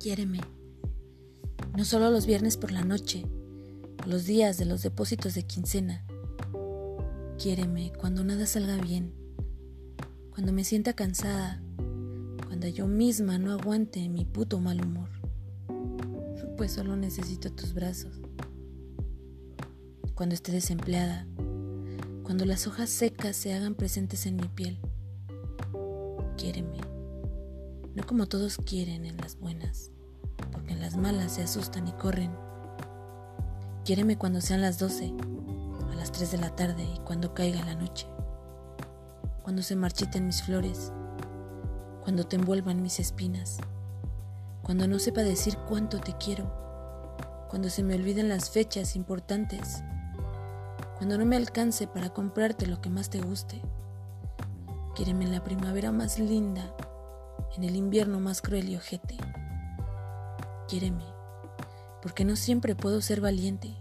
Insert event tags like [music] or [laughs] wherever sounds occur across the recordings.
Quiéreme. No solo los viernes por la noche, los días de los depósitos de quincena. Quiéreme cuando nada salga bien, cuando me sienta cansada, cuando yo misma no aguante mi puto mal humor. [laughs] Pues solo necesito tus brazos. Cuando esté desempleada, cuando las hojas secas se hagan presentes en mi piel. Quiéreme, no como todos quieren en las buenas porque en las malas se asustan y corren. Quiéreme cuando sean las 12, a las 3 de la tarde y cuando caiga la noche. Cuando se marchiten mis flores, cuando te envuelvan mis espinas, cuando no sepa decir cuánto te quiero, cuando se me olviden las fechas importantes, cuando no me alcance para comprarte lo que más te guste. Quiéreme en la primavera más linda, en el invierno más cruel y ojete. Quiéreme, porque no siempre puedo ser valiente,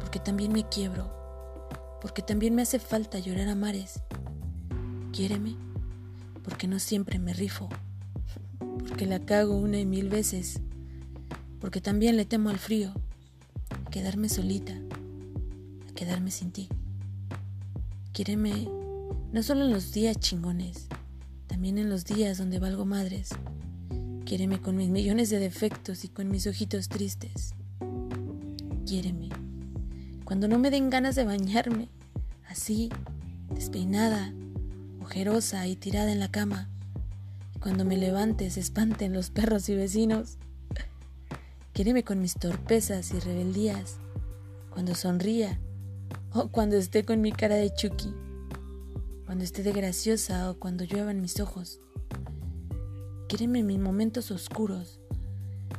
porque también me quiebro, porque también me hace falta llorar a mares. Quiéreme, porque no siempre me rifo, porque la cago una y mil veces, porque también le temo al frío, a quedarme solita, a quedarme sin ti. Quiéreme no solo en los días chingones, también en los días donde valgo madres Quiéreme con mis millones de defectos y con mis ojitos tristes. Quiéreme cuando no me den ganas de bañarme, así, despeinada, ojerosa y tirada en la cama. Y cuando me levante se espanten los perros y vecinos. Quiéreme con mis torpezas y rebeldías, cuando sonría o cuando esté con mi cara de Chucky, cuando esté de graciosa o cuando lluevan mis ojos. Quiéreme en mis momentos oscuros,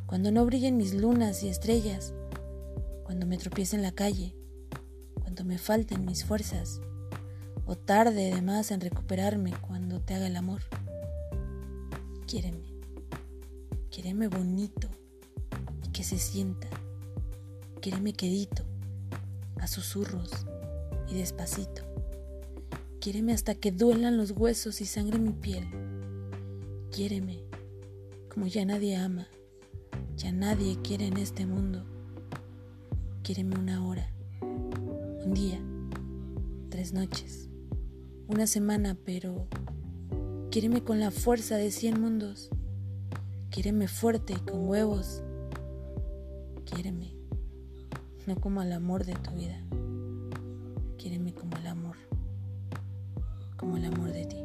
cuando no brillen mis lunas y estrellas, cuando me tropiece en la calle, cuando me falten mis fuerzas, o tarde de más en recuperarme cuando te haga el amor. Quiéreme, quiéreme bonito y que se sienta. Quiéreme quedito, a susurros y despacito. Quiéreme hasta que duelan los huesos y sangre mi piel Quiéreme como ya nadie ama, ya nadie quiere en este mundo. Quiéreme una hora, un día, tres noches, una semana, pero quiéreme con la fuerza de cien mundos. Quiéreme fuerte y con huevos. Quiéreme, no como el amor de tu vida. Quiéreme como el amor, como el amor de ti.